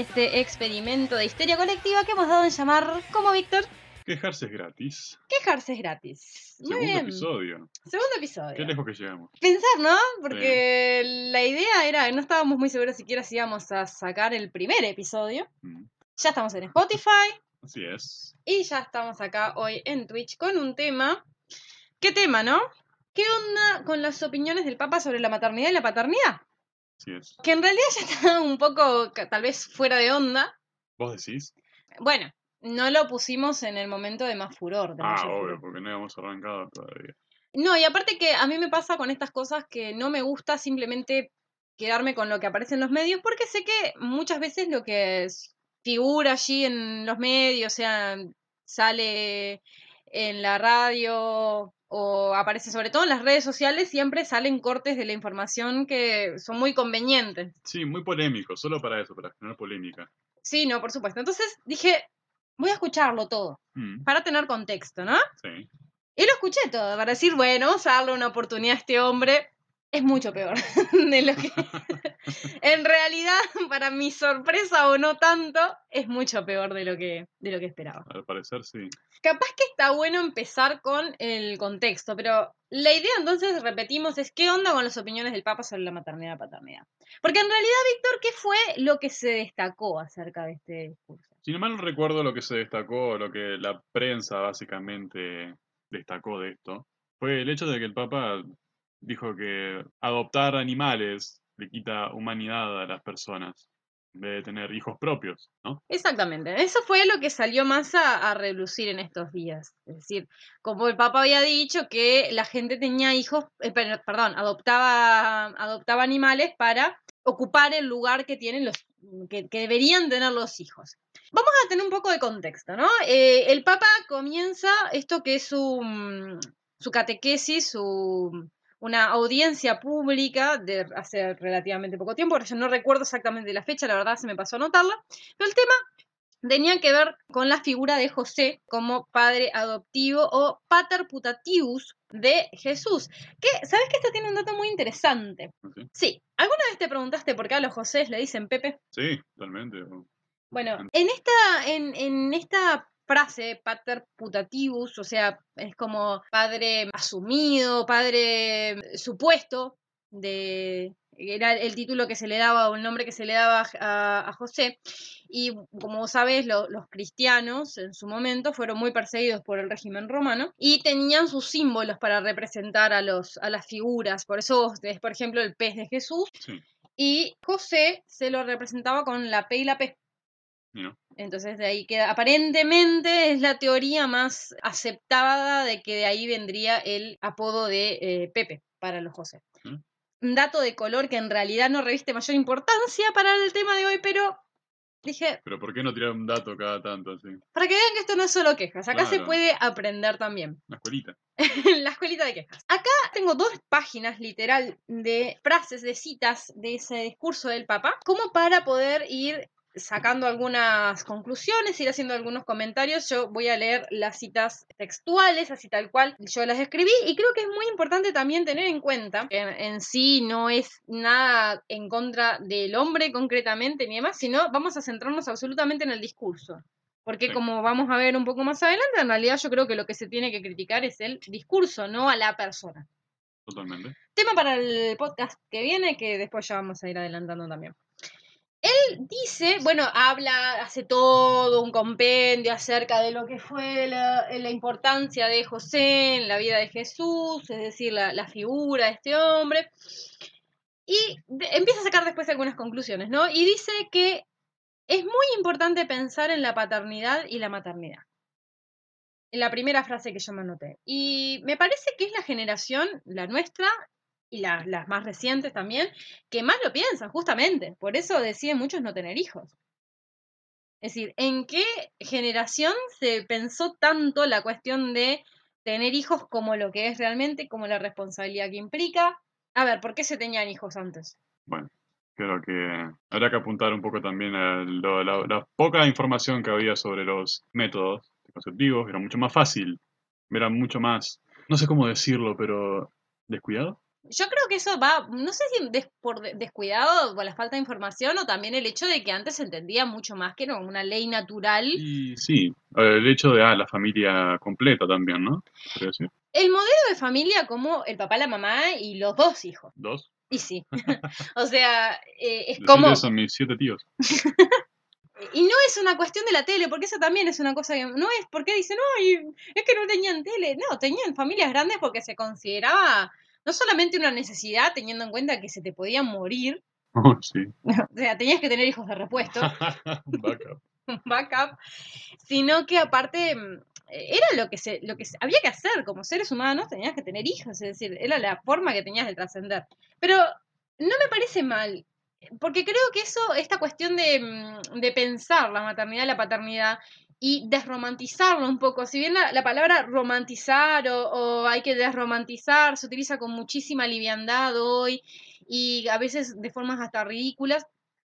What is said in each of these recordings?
este experimento de histeria colectiva que hemos dado en llamar, como Víctor, Quejarse es gratis. quejarse es gratis. Muy Segundo bien. episodio. Segundo episodio. Qué lejos que llegamos. Pensar, ¿no? Porque la idea era, no estábamos muy seguros siquiera si íbamos a sacar el primer episodio. Mm, Ya estamos en Spotify Así es. y ya estamos acá hoy en Twitch con un tema. ¿Qué tema, no? ¿Qué onda con las opiniones del Papa sobre la maternidad y la paternidad? Es. Que en realidad ya está un poco, tal vez, fuera de onda. ¿Vos decís? Bueno, no lo pusimos en el momento de más furor. de Ah, obvio, furor. porque no habíamos arrancado todavía. No, y aparte que a mí me pasa con estas cosas que no me gusta simplemente quedarme con lo que aparece en los medios, porque sé que muchas veces lo que figura allí en los medios, o sea, sale en la radio o aparece sobre todo en las redes sociales, siempre salen cortes de la información que son muy convenientes. Sí, muy polémico, solo para eso, para generar polémica. Sí, no, por supuesto. Entonces dije, voy a escucharlo todo, Mm, para tener contexto, ¿no? sí. Y lo escuché todo, para decir, bueno, vamos a darle una oportunidad a este hombre. Es mucho peor de lo que... en realidad, para mi sorpresa o no tanto, es mucho peor de lo que, de lo que esperaba. Al parecer sí. Capaz que está bueno empezar con el contexto, pero la idea entonces, repetimos, es qué onda con las opiniones del Papa sobre la maternidad y paternidad. Porque en realidad, Víctor, ¿qué fue lo que se destacó acerca de este discurso? Si no mal recuerdo lo que se destacó, lo que la prensa básicamente destacó de esto, fue el hecho de que el Papa dijo que adoptar animales le quita humanidad a las personas, en vez de tener hijos propios, ¿no? Exactamente, eso fue lo que salió más a, a relucir en estos días. Es decir, como el Papa había dicho que la gente tenía hijos, eh, per- perdón, adoptaba, adoptaba animales para ocupar el lugar que tienen los que, deberían tener los hijos. Vamos a tener un poco de contexto, ¿no? Eh, el Papa comienza esto que es su, su catequesis, su una audiencia pública de hace relativamente poco tiempo, ahora yo no recuerdo exactamente la fecha, la verdad se me pasó a anotarla, pero el tema tenía que ver con la figura de José como padre adoptivo o pater putativus de Jesús. Que, ¿sabes que esto tiene un dato muy interesante? Sí, ¿alguna vez te preguntaste por qué a los José le dicen Pepe? Sí, totalmente. Bueno, en esta, en, en esta frase, pater putativus, o sea, es como padre asumido, padre supuesto, de era el título que se le daba o el nombre que se le daba a, a José. Y como sabes, lo- los cristianos en su momento fueron muy perseguidos por el régimen romano y tenían sus símbolos para representar a, los, a las figuras. Por eso es, por ejemplo, el pez de Jesús. Sí. Y José se lo representaba con la P y la P. ¿no? Entonces de ahí queda, aparentemente es la teoría más aceptada de que de ahí vendría el apodo de eh, Pepe para los José. ¿Mm? Un dato de color que en realidad no reviste mayor importancia para el tema de hoy, pero dije, Pero ¿por qué no tirar un dato cada tanto así? para que vean que esto no es solo quejas, acá se puede aprender también. Una escuelita. la escuelita de quejas. Acá tengo dos páginas literal de frases, de citas de ese discurso del Papa, como para poder ir sacando algunas conclusiones, ir haciendo algunos comentarios. Yo voy a leer las citas textuales, así tal cual yo las escribí, y creo que es muy importante también tener en cuenta que en, sí no es nada en contra del hombre concretamente ni demás, sino vamos a centrarnos absolutamente en el discurso. Porque como vamos a ver un poco más adelante, en realidad yo creo que lo que se tiene que criticar es el discurso, no a la persona. Totalmente. Tema para el podcast que viene, que después ya vamos a ir adelantando también. Dice, bueno, habla, hace todo un compendio acerca de lo que fue la, importancia de José en la vida de Jesús, es decir, la, figura de este hombre. Y empieza a sacar después algunas conclusiones, ¿no? Y dice que es muy importante pensar en la paternidad y la maternidad. En la primera frase que yo me anoté. Y me parece que es la generación, la nuestra, y la- las más recientes también, que más lo piensan, justamente. Por eso deciden muchos no tener hijos. Es decir, ¿en qué generación se pensó tanto la cuestión de tener hijos como lo que es realmente, como la responsabilidad que implica? A ver, ¿por qué se tenían hijos antes? Bueno, creo que habrá que apuntar un poco también a lo- la, la poca información que había sobre los métodos conceptivos. Era mucho más fácil, era mucho más, no sé cómo decirlo, pero descuidado. Yo creo que eso va, no sé si des- por de- descuidado o por la falta de información o también el hecho de que antes se entendía mucho más que era una ley natural. Y sí, el hecho de ah, la familia completa también, ¿no? El modelo de familia como el papá, la mamá y los dos hijos. Dos. Y sí. o sea, eh, es Decirle como... eso a mis siete tíos. Y no es una cuestión de la tele, porque eso también es una cosa que no es porque dicen, no, es que no tenían tele. No, tenían familias grandes porque se consideraba no solamente una necesidad, teniendo en cuenta que se te podían morir, Oh, sí. o sea, tenías que tener hijos de repuesto, Backup. backup, sino que aparte mm, era lo que se, lo que había que hacer como seres humanos, tenías que tener hijos, es decir, era la forma que tenías de trascender. Pero no me parece mal, porque creo que eso, esta cuestión de, mm, de pensar la maternidad y la paternidad y desromantizarlo un poco, si bien la, la palabra romantizar o, o hay que desromantizar se utiliza con muchísima liviandad hoy y a veces de formas hasta ridículas,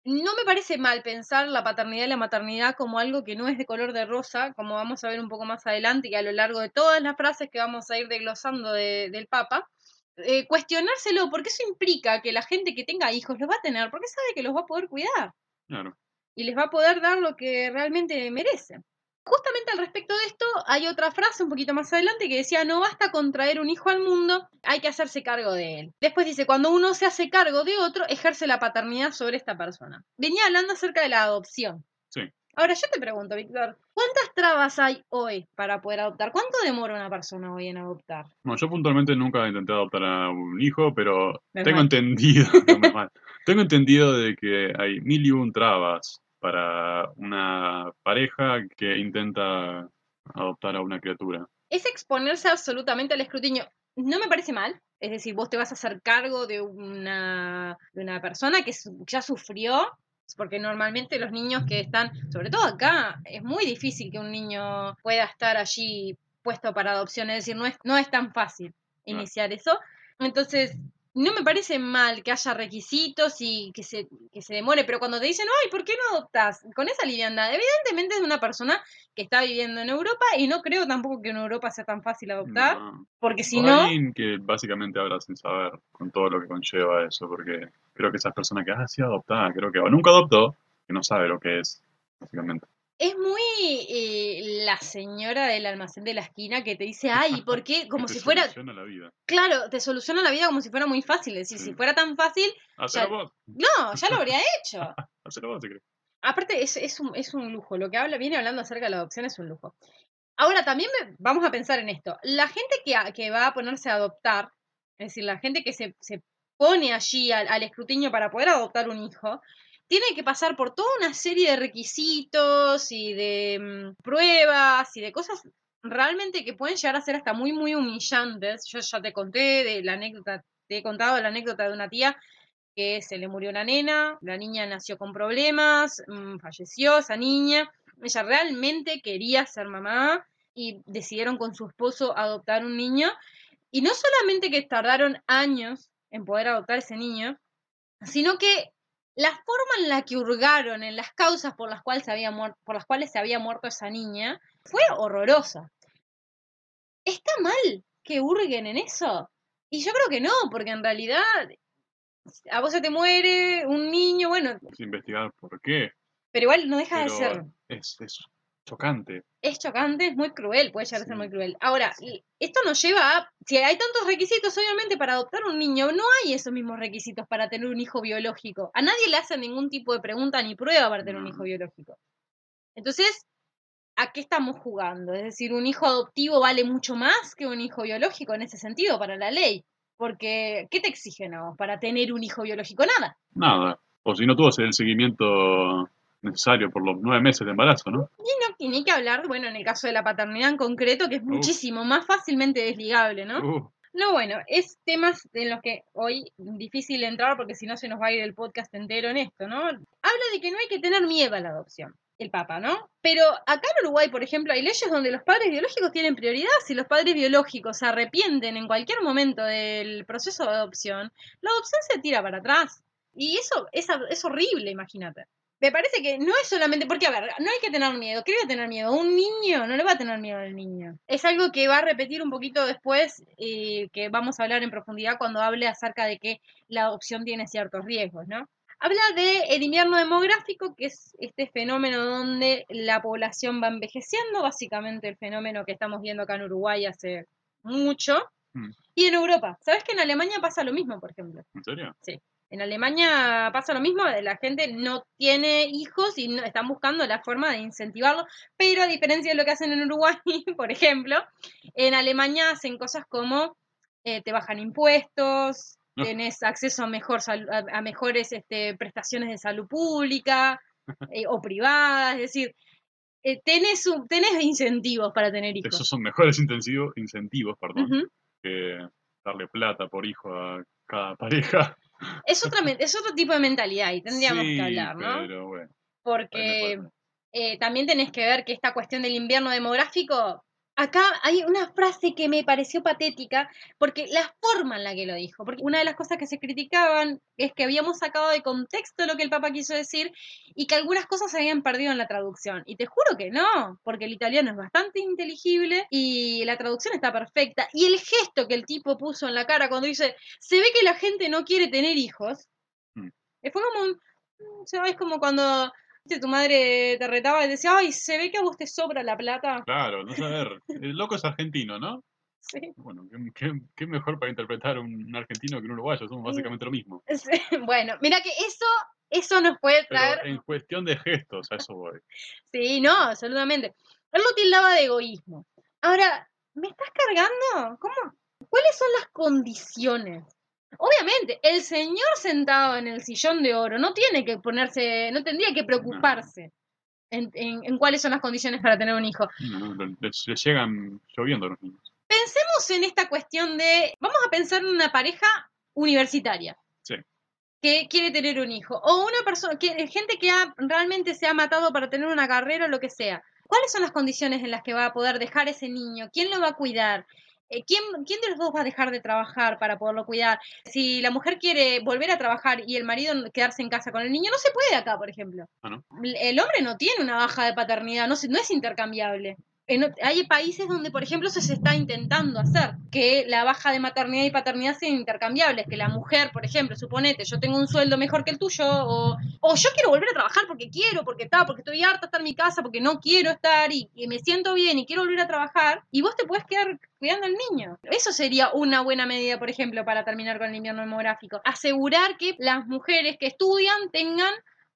no me parece mal pensar la paternidad y la maternidad como algo que no es de color de rosa, como vamos a ver un poco más adelante y a lo largo de todas las frases que vamos a ir desglosando de- del Papa. Eh, cuestionárselo, porque eso implica que la gente que tenga hijos los va a tener, porque sabe que los va a poder cuidar Claro. y les va a poder dar lo que realmente merecen. Justamente al respecto de esto, hay otra frase un poquito más adelante que decía, no basta con traer un hijo al mundo, hay que hacerse cargo de él. Después dice, cuando uno se hace cargo de otro, ejerce la paternidad sobre esta persona. Venía hablando acerca de la adopción. Sí. Ahora yo te pregunto, Víctor, ¿cuántas trabas hay hoy para poder adoptar? ¿Cuánto demora una persona hoy en adoptar? Bueno, yo puntualmente nunca intenté adoptar a un hijo, pero Menos tengo mal. entendido, no, tengo entendido de que hay mil y un trabas para una pareja que intenta adoptar a una criatura. es exponerse absolutamente al escrutinio. No me parece mal, es decir, vos te vas a hacer cargo de una, de una persona que ya sufrió, porque normalmente los niños que están, sobre todo acá, es muy difícil que un niño pueda estar allí puesto para adopción, es decir, no es, no es tan fácil iniciar eso. Entonces, no me parece mal que haya requisitos y que se, que se demore, pero cuando te dicen, ay, ¿por qué no adoptas? Con esa liviandad, evidentemente es una persona que está viviendo en Europa y no creo tampoco que en Europa sea tan fácil adoptar, No. porque si O no, alguien que básicamente habla sin saber con todo lo que conlleva eso, porque creo que esas personas que, ah, sí, adoptada, creo que o nunca adoptó, que no sabe lo que es, básicamente. Es muy eh, la señora del almacén de la esquina que te dice, ay, ¿por qué? Como te si fuera, soluciona la vida. claro, te soluciona la vida como si fuera muy fácil, es decir, si fuera tan fácil, Hacelo Ya- vos, no, ya lo habría hecho. hacelo vos, si querés. Aparte, es, es, un, es un lujo. Lo que habla, viene hablando acerca de la adopción es un lujo. Ahora, también me- vamos a pensar en esto. La gente que, a- que va a ponerse a adoptar, es decir, la gente que se, se pone allí al, al escrutinio para poder adoptar un hijo, tiene que pasar por toda una serie de requisitos y de mm, pruebas y de cosas realmente que pueden llegar a ser hasta muy, muy humillantes. Yo ya te conté de la anécdota, te he contado la anécdota de una tía que se le murió una nena, la niña nació con problemas, mm, falleció esa niña, ella realmente quería ser mamá y decidieron con su esposo adoptar un niño y no solamente que tardaron años en poder adoptar ese niño, sino que la forma en la que hurgaron en las causas por las cuales se había muerto, por las cuales se había muerto esa niña fue horrorosa. ¿Está mal que hurguen en eso? Y yo creo que no, porque en realidad a vos se te muere un niño, bueno, Es investigar por qué, pero igual no deja de ser. es, es chocante. Es chocante, es muy cruel, puede llegar a ser muy cruel. Ahora, esto nos lleva a, si hay tantos requisitos, obviamente para adoptar un niño, no hay esos mismos requisitos para tener un hijo biológico. A nadie le hacen ningún tipo de pregunta ni prueba para tener un hijo biológico. Entonces, ¿a qué estamos jugando? Es decir, un hijo adoptivo vale mucho más que un hijo biológico en ese sentido para la ley. Porque, ¿qué te exigen a vos para tener un hijo biológico? Nada. Nada. O si no tuvo el seguimiento necesario por los nueve meses de embarazo, ¿no? Y no ni que hablar, bueno, en el caso de la paternidad en concreto, que es muchísimo más fácilmente desligable, ¿no? Uh, No, bueno, es temas en los que hoy difícil entrar porque si no se nos va a ir el podcast entero en esto, ¿no? Habla de que no hay que tener miedo a la adopción, el Papa, ¿no? Pero acá en Uruguay, por ejemplo, hay leyes donde los padres biológicos tienen prioridad. Si los padres biológicos se arrepienten en cualquier momento del proceso de adopción, la adopción se tira para atrás. Y eso es, es horrible, imagínate. Me parece que no es solamente, porque a ver, no hay que tener miedo, ¿qué voy a tener miedo? Un niño no le va a tener miedo al niño. Es algo que va a repetir un poquito después y que vamos a hablar en profundidad cuando hable acerca de que la adopción tiene ciertos riesgos, ¿no? Habla de el invierno demográfico, que es este fenómeno donde la población va envejeciendo, básicamente el fenómeno que estamos viendo acá en Uruguay hace mucho, Mm. y en Europa. ¿Sabes que en Alemania pasa lo mismo, por ejemplo? ¿En serio? En Alemania pasa lo mismo, la gente no tiene hijos y no, están buscando la forma de incentivarlo, pero a diferencia de lo que hacen en Uruguay, por ejemplo, en Alemania hacen cosas como eh, te bajan impuestos, No. tenés acceso a, mejor a, a mejores este, prestaciones de salud pública eh, o privadas, es decir, eh, tenés, tenés incentivos para tener hijos. Esos son mejores intensivos, incentivos, perdón, que darle plata por hijo a cada pareja. Es, otra, es otro tipo de mentalidad y tendríamos Sí, que hablar, ¿no? Pero bueno, porque eh, también tenés que ver que esta cuestión del invierno demográfico, acá hay una frase que me pareció patética, porque la forma en la que lo dijo, porque una de las cosas que se criticaban es que habíamos sacado de contexto lo que el Papa quiso decir y que algunas cosas se habían perdido en la traducción. Y te juro que no, porque el italiano es bastante inteligible y la traducción está perfecta. Y el gesto que el tipo puso en la cara cuando dice, se ve que la gente no quiere tener hijos, Mm. fue como un... ¿Sabes? Como cuando tu madre te retaba y decía, ay, se ve que a vos te sobra la plata. claro, no saber. El loco es argentino, ¿no? Sí. Bueno, ¿qué, qué- qué mejor para interpretar un, argentino que un uruguayo? Somos básicamente lo mismo. Sí, Bueno, mira que eso, eso nos puede Pero traer... en cuestión de gestos, a eso voy. Sí, no, absolutamente. Él lo tildaba de egoísmo. Ahora, ¿me estás cargando? ¿Cómo? ¿Cuáles son las condiciones? Obviamente, el señor sentado en el sillón de oro no tiene que ponerse, no tendría que preocuparse en, en- en cuáles son las condiciones para tener un hijo. No, no, les, les llegan lloviendo a los niños. Pensemos en esta cuestión de, vamos a pensar en una pareja universitaria. Sí. que quiere tener un hijo o una persona que gente que ha, realmente se ha matado para tener una carrera o lo que sea cuáles son las condiciones en las que va a poder dejar ese niño quién lo va a cuidar ¿Quién, ¿Quién de los dos va a dejar de trabajar para poderlo cuidar? Si la mujer quiere volver a trabajar y el marido quedarse en casa con el niño, no se puede acá, por ejemplo. Ah. El hombre no tiene una baja de paternidad, no, se- no es intercambiable. En hay países donde, por ejemplo, se está intentando hacer, que la baja de maternidad y paternidad sean intercambiables, que la mujer, por ejemplo, suponete, yo tengo un sueldo mejor que el tuyo, o, o yo quiero volver a trabajar porque quiero, porque está, porque estoy harta de estar en mi casa, porque no quiero estar y, y me siento bien y quiero volver a trabajar, y vos te puedes quedar cuidando al niño. Eso sería una buena medida, por ejemplo, para terminar con el invierno demográfico. Asegurar que las mujeres que estudian tengan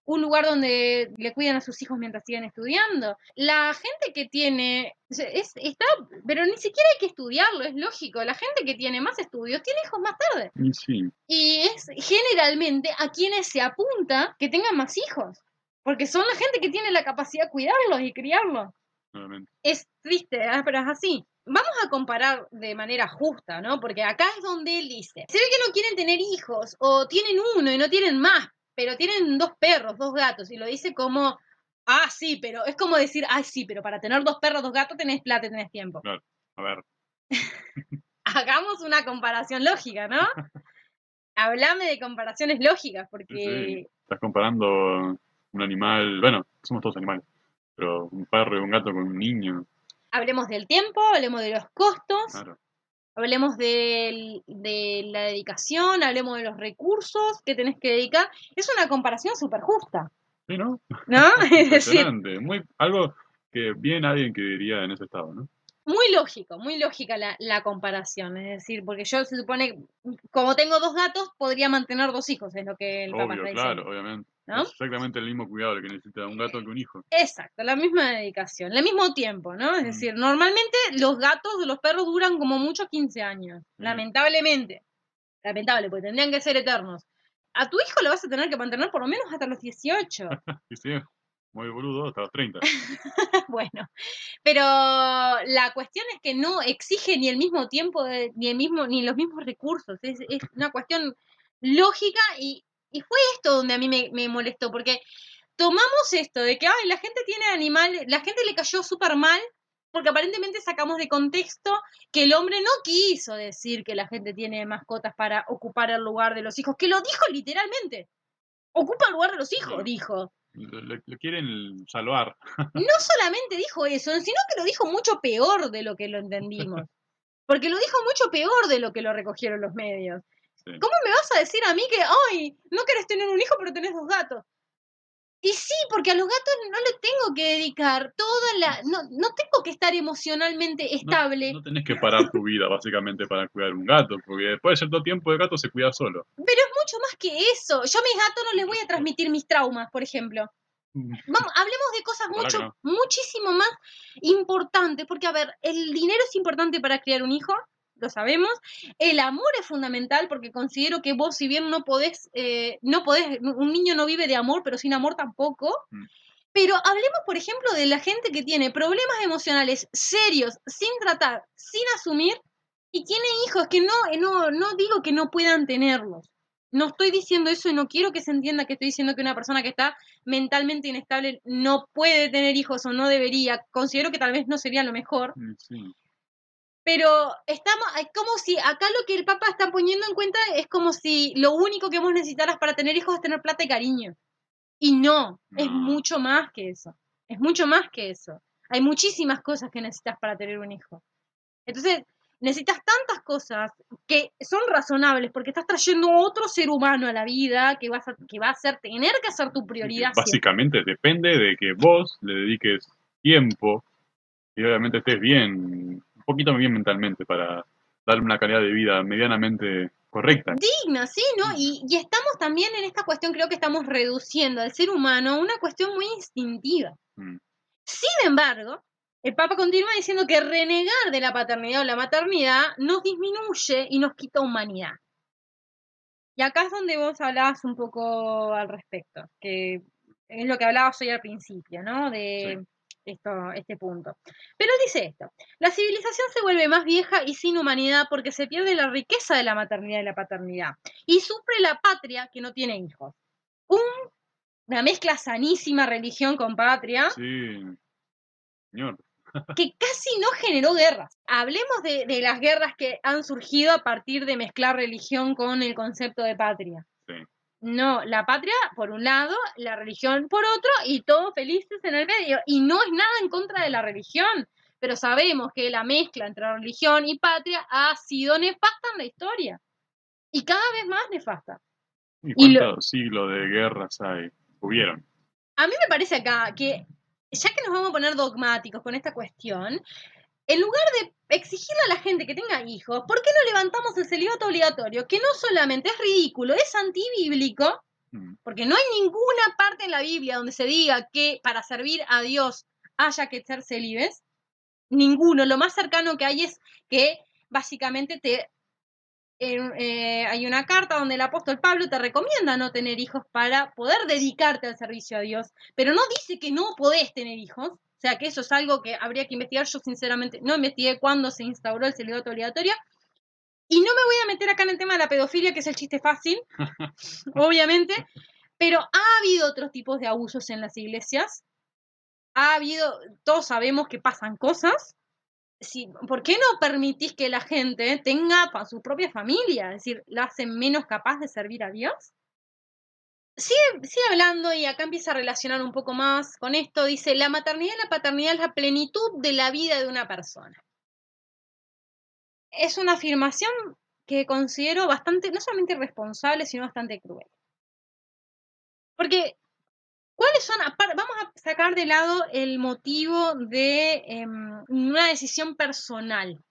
un lugar donde le cuidan a sus hijos mientras siguen estudiando. La gente que tiene, es, está, pero ni siquiera hay que estudiarlo, es lógico. La gente que tiene más estudios tiene hijos más tarde. Y sí, Y es generalmente a quienes se apunta que tengan más hijos. Porque son la gente que tiene la capacidad de cuidarlos y criarlos. Es triste, pero es así. Vamos a comparar de manera justa, ¿no? Porque acá es donde él dice, se ve que no quieren tener hijos o tienen uno y no tienen más, pero tienen dos perros, dos gatos, y lo dice como, ah, sí, pero es como decir, ah, sí, pero para tener dos perros, dos gatos tenés plata y tenés tiempo. A ver, Hagamos una comparación lógica, ¿no? Hablame de comparaciones lógicas, sí, porque estás comparando un animal, bueno, somos todos animales, pero un perro y un gato con un niño, hablemos del tiempo, hablemos de los costos, claro. Hablemos de la dedicación, hablemos de los recursos que tenés que dedicar. Es una comparación súper justa, Sí, ¿no? ¿no? Es decir. Muy, algo que bien alguien que diría en ese estado, ¿no? muy lógico, muy lógica la, la comparación. Es decir, porque yo se supone, como tengo dos gatos, podría mantener dos hijos, es lo que el papá Obvio, está claro, diciendo. obviamente. ¿No? Es exactamente el mismo cuidado que necesita un gato que un hijo. Exacto, la misma dedicación, el mismo tiempo, ¿no? Es Mm. decir, normalmente los gatos o los perros duran como mucho 15 años, Mm. lamentablemente. Lamentable, porque tendrían que ser eternos. A tu hijo lo vas a tener que mantener por lo menos hasta los 18. Y sí, muy boludo, hasta los 30. bueno, pero la cuestión es que no exige ni el mismo tiempo, de- ni el mismo, ni los mismos recursos. Es, es una cuestión lógica y, y fue esto donde a mí me, me molestó, porque tomamos esto de que ay, la gente tiene animales, la gente le cayó súper mal, porque aparentemente sacamos de contexto que el hombre no quiso decir que la gente tiene mascotas para ocupar el lugar de los hijos, que lo dijo literalmente. Ocupa el lugar de los hijos, dijo. Lo, lo- lo quieren salvar. No solamente dijo eso, sino que lo dijo mucho peor de lo que lo entendimos. Porque lo dijo mucho peor de lo que lo recogieron los medios. Sí. ¿Cómo me vas a decir a mí que, ay, no querés tener un hijo, pero tenés dos gatos? Y sí, porque a los gatos no le tengo que dedicar toda la... No, no tengo que estar emocionalmente estable, No tenés que parar tu vida básicamente para cuidar un gato, porque después de cierto tiempo el gato se cuida solo. pero es mucho más que eso. Yo a mis gatos no les voy a transmitir mis traumas, por ejemplo. Vamos, hablemos de cosas mucho, no. muchísimo más importantes, porque a ver, el dinero es importante para criar un hijo, lo sabemos. El amor es fundamental porque considero que vos, si bien no podés, eh, no podés, un niño no vive de amor, pero sin amor tampoco. Mm. Pero hablemos, por ejemplo, de la gente que tiene problemas emocionales serios, sin tratar, sin asumir, y tiene hijos que no, eh, no, no digo que no puedan tenerlos. No estoy diciendo eso y no quiero que se entienda que estoy diciendo que una persona que está mentalmente inestable no puede tener hijos o no debería. Considero que tal vez no sería lo mejor. Mm, Sí. Pero estamos, es como si acá lo que el Papa está poniendo en cuenta es como si lo único que vos necesitaras para tener hijos es tener plata y cariño. Y no, es mucho más que eso. Es mucho más que eso. Hay muchísimas cosas que necesitas para tener un hijo. Entonces, necesitas tantas cosas que son razonables porque estás trayendo otro ser humano a la vida que, vas a, que va a ser tener que ser tu prioridad. siempre. Básicamente depende de que vos le dediques tiempo y obviamente estés bien, poquito bien mentalmente para darle una calidad de vida medianamente correcta. digna, sí, ¿no? Y, y estamos también en esta cuestión, creo que estamos reduciendo al ser humano a una cuestión muy instintiva. Mm. Sin embargo, el Papa continúa diciendo que renegar de la paternidad o la maternidad nos disminuye y nos quita humanidad. Y acá es donde vos hablabas un poco al respecto, que es lo que hablabas hoy al principio, ¿no? De esto, este punto. Pero dice esto, la civilización se vuelve más vieja y sin humanidad porque se pierde la riqueza de la maternidad y la paternidad. Y sufre la patria que no tiene hijos. Un- una mezcla sanísima religión con patria Sí, señor. que casi no generó guerras. Hablemos de, de las guerras que han surgido a partir de mezclar religión con el concepto de patria. Sí. No, la patria por un lado, la religión por otro y todos felices en el medio. Y no es nada en contra de la religión, pero sabemos que la mezcla entre religión y patria ha sido nefasta en la historia. Y cada vez más nefasta. ¿Y Y lo- cuántos siglos de guerras hay? Hubieron. A mí me parece acá que, ya que nos vamos a poner dogmáticos con esta cuestión, en lugar de exigirle a la gente que tenga hijos, ¿por qué no levantamos el celibato obligatorio? Que no solamente es ridículo, es antibíblico, Mm. porque no hay ninguna parte en la Biblia donde se diga que para servir a Dios haya que ser celibes. Ninguno. Lo más cercano que hay es que básicamente te en- eh, hay una carta donde el apóstol Pablo te recomienda no tener hijos para poder dedicarte al servicio a Dios, pero no dice que no podés tener hijos. O sea que eso es algo que habría que investigar. Yo sinceramente no investigué cuándo se instauró el celibato obligatorio. Y no me voy a meter acá en el tema de la pedofilia, que es el chiste fácil, obviamente, pero ha habido otros tipos de abusos en las iglesias. Ha habido, todos sabemos que pasan cosas. Sí, ¿Por qué no permitís que la gente tenga pa- su propia familia? Es decir, ¿la hacen menos capaz de servir a Dios? Sigue, hablando y acá empieza a relacionar un poco más con esto. Dice, la maternidad y la paternidad es la plenitud de la vida de una persona. Es una afirmación que considero bastante, no solamente irresponsable, sino bastante cruel. Porque, ¿cuáles son? Vamos a sacar de lado el motivo de em, una decisión personal.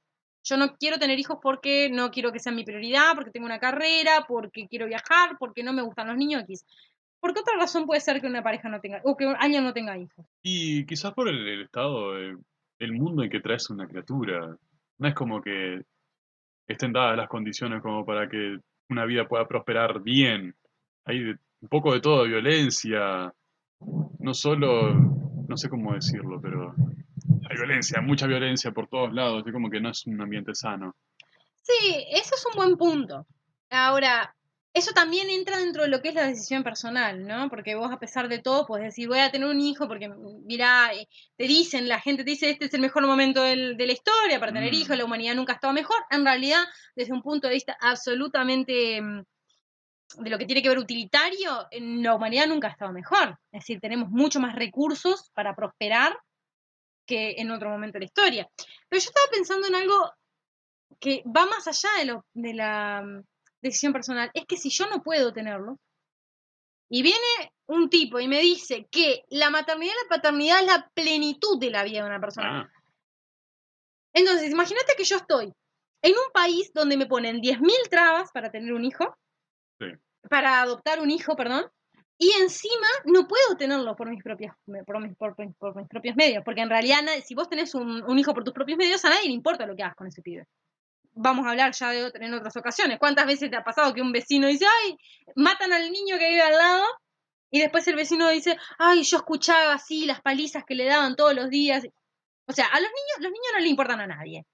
Yo no quiero tener hijos porque no quiero que sean mi prioridad, porque tengo una carrera, porque quiero viajar, porque no me gustan los niños X. ¿Por qué otra razón puede ser que una pareja no tenga, o que alguien no tenga hijos? Y quizás por el, estado, el mundo en que traes una criatura. No es como que estén dadas las condiciones como para que una vida pueda prosperar bien. Hay de- un poco de todo, violencia. No solo, no sé cómo decirlo, pero hay violencia, mucha violencia por todos lados. Es como que no es un ambiente sano. Sí, eso es un buen punto. Ahora, eso también entra dentro de lo que es la decisión personal, ¿no? Porque vos, a pesar de todo, puedes decir, voy a tener un hijo porque, mira, eh, te dicen, la gente te dice, este es el mejor momento del- de la historia para tener Mm. hijos, la humanidad nunca ha estado mejor. En realidad, desde un punto de vista absolutamente mm, de lo que tiene que ver utilitario, la humanidad nunca ha estado mejor. Es decir, tenemos mucho más recursos para prosperar que en otro momento de la historia. Pero yo estaba pensando en algo que va más allá de, lo, de la mm, decisión personal. Es que si yo no puedo tenerlo, y viene un tipo y me dice que la maternidad y la paternidad es la plenitud de la vida de una persona. Ah, Entonces, imagínate que yo estoy en un país donde me ponen 10.000 trabas para tener un hijo, Sí. para adoptar un hijo, perdón, y encima no puedo tenerlo por mis propios, por mis, por mis- por mis propios medios, porque en realidad si vos tenés un, un hijo por tus propios medios, a nadie le importa lo que hagas con ese pibe. Vamos a hablar ya de otra- en otras ocasiones. ¿Cuántas veces te ha pasado que un vecino dice, ay, matan al niño que vive al lado? Y después el vecino dice, ay, yo escuchaba así las palizas que le daban todos los días. O sea, a los niños, los niños no le importan a nadie.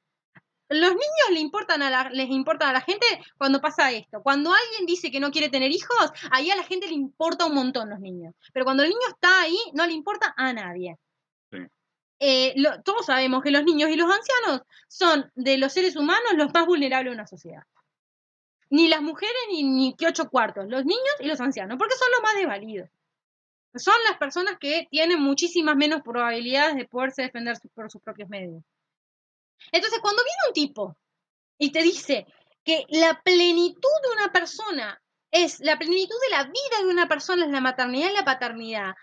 Los niños le importan a la, les importan a la gente cuando pasa esto. Cuando alguien dice que no quiere tener hijos, ahí a la gente le importa un montón los niños. Pero cuando el niño está ahí, no le importa a nadie. Sí. Eh, lo- todos sabemos que los niños y los ancianos son de los seres humanos los más vulnerables de una sociedad. Ni las mujeres ni, ni que ocho cuartos, los niños y los ancianos, porque son los más desvalidos. Son las personas que tienen muchísimas menos probabilidades de poderse defender su- por sus propios medios. Entonces, cuando viene un tipo y te dice que la plenitud de una persona es, la plenitud de la vida de una persona es la maternidad y la paternidad,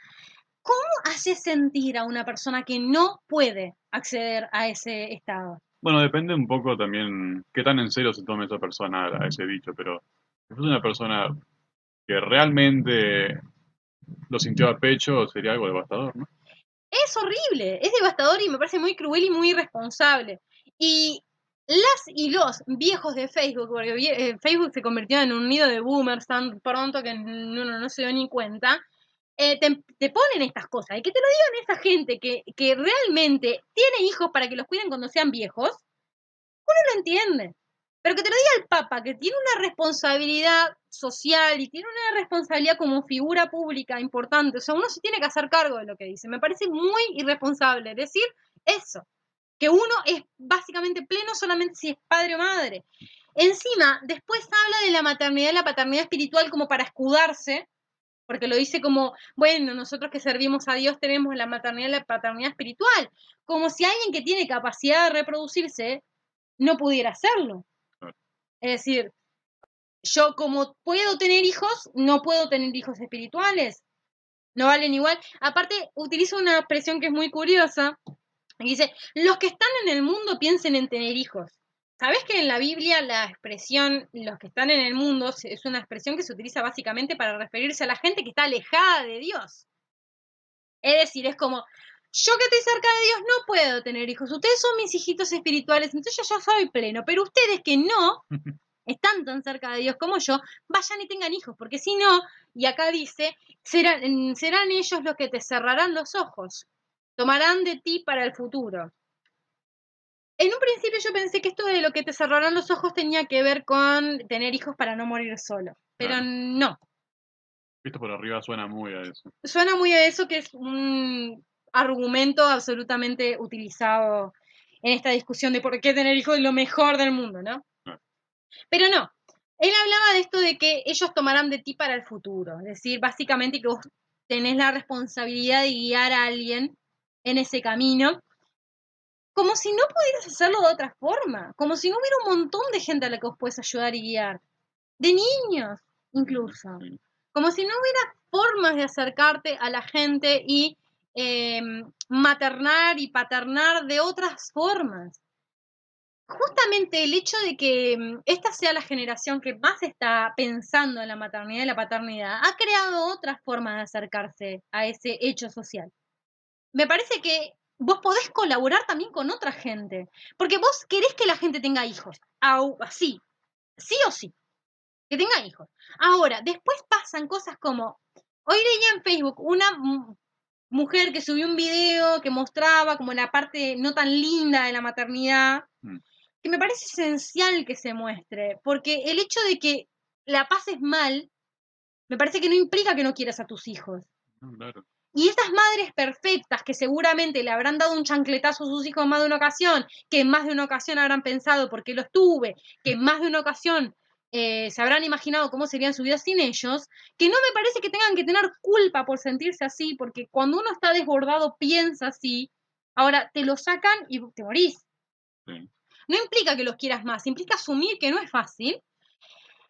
¿cómo hace sentir a una persona que no puede acceder a ese estado? Bueno, depende un poco también qué tan en serio se tome esa persona a ese dicho, pero si fuese una persona que realmente lo sintió a pecho, sería algo devastador, ¿no? Es horrible, es devastador y me parece muy cruel y muy irresponsable. Y las y los viejos de Facebook, porque eh, Facebook se convirtió en un nido de boomers tan pronto que uno no se dio ni cuenta, eh, te, ponen estas cosas. Y que te lo digan esta gente que, que realmente tiene hijos para que los cuiden cuando sean viejos, uno lo entiende. Pero que te lo diga el Papa, que tiene una responsabilidad social y tiene una responsabilidad como figura pública importante. O sea, uno se tiene que hacer cargo de lo que dice. Me parece muy irresponsable decir eso. Que uno es básicamente pleno solamente si es padre o madre. Encima, después habla de la maternidad y la paternidad espiritual como para escudarse, porque lo dice como, bueno, nosotros que servimos a Dios tenemos la maternidad y la paternidad espiritual. Como si alguien que tiene capacidad de reproducirse no pudiera hacerlo. Es decir, yo como puedo tener hijos, no puedo tener hijos espirituales. No valen igual. Aparte, utilizo una expresión que es muy curiosa. Dice, los que están en el mundo piensen en tener hijos. ¿Sabés que en la Biblia la expresión los que están en el mundo es una expresión que se utiliza básicamente para referirse a la gente que está alejada de Dios? Es decir, es como, yo que estoy cerca de Dios no puedo tener hijos. Ustedes son mis hijitos espirituales, entonces yo soy pleno. Pero ustedes que no están tan cerca de Dios como yo, vayan y tengan hijos, porque si no, y acá dice, serán, serán ellos los que te cerrarán los ojos, tomarán de ti para el futuro. En un principio yo pensé que esto de lo que te cerrarán los ojos tenía que ver con tener hijos para no morir solo, pero Claro. no. Visto por arriba suena muy a eso. Suena muy a eso que es un argumento absolutamente utilizado en esta discusión de por qué tener hijos es lo mejor del mundo, ¿no? Pero no. Él hablaba de esto de que ellos tomarán de ti para el futuro. Es decir, básicamente que vos tenés la responsabilidad de guiar a alguien en ese camino. Como si no pudieras hacerlo de otra forma. Como si no hubiera un montón de gente a la que vos puedes ayudar y guiar. De niños, incluso como si no hubiera formas de acercarte a la gente y eh, maternar y paternar de otras formas. Justamente el hecho de que mm, esta sea la generación que más está pensando en la maternidad y la paternidad ha creado otras formas de acercarse a ese hecho social. Me parece que vos podés colaborar también con otra gente, porque vos querés que la gente tenga hijos, así, sí o sí que tenga hijos. Ahora, después pasan cosas como, hoy leía en Facebook una mujer que subió un video que mostraba como la parte no tan linda de la maternidad, Mm. que me parece esencial que se muestre, porque el hecho de que la pases mal, me parece que no implica que no quieras a tus hijos. Claro. Y estas madres perfectas que seguramente le habrán dado un chancletazo a sus hijos en más de una ocasión, que en más de una ocasión habrán pensado por qué los tuve, que en más de una ocasión eh, se habrán imaginado cómo serían su vida sin ellos, que no me parece que tengan que tener culpa por sentirse así, porque cuando uno está desbordado piensa así, ahora te lo sacan y te morís. No implica que los quieras más, implica asumir que no es fácil.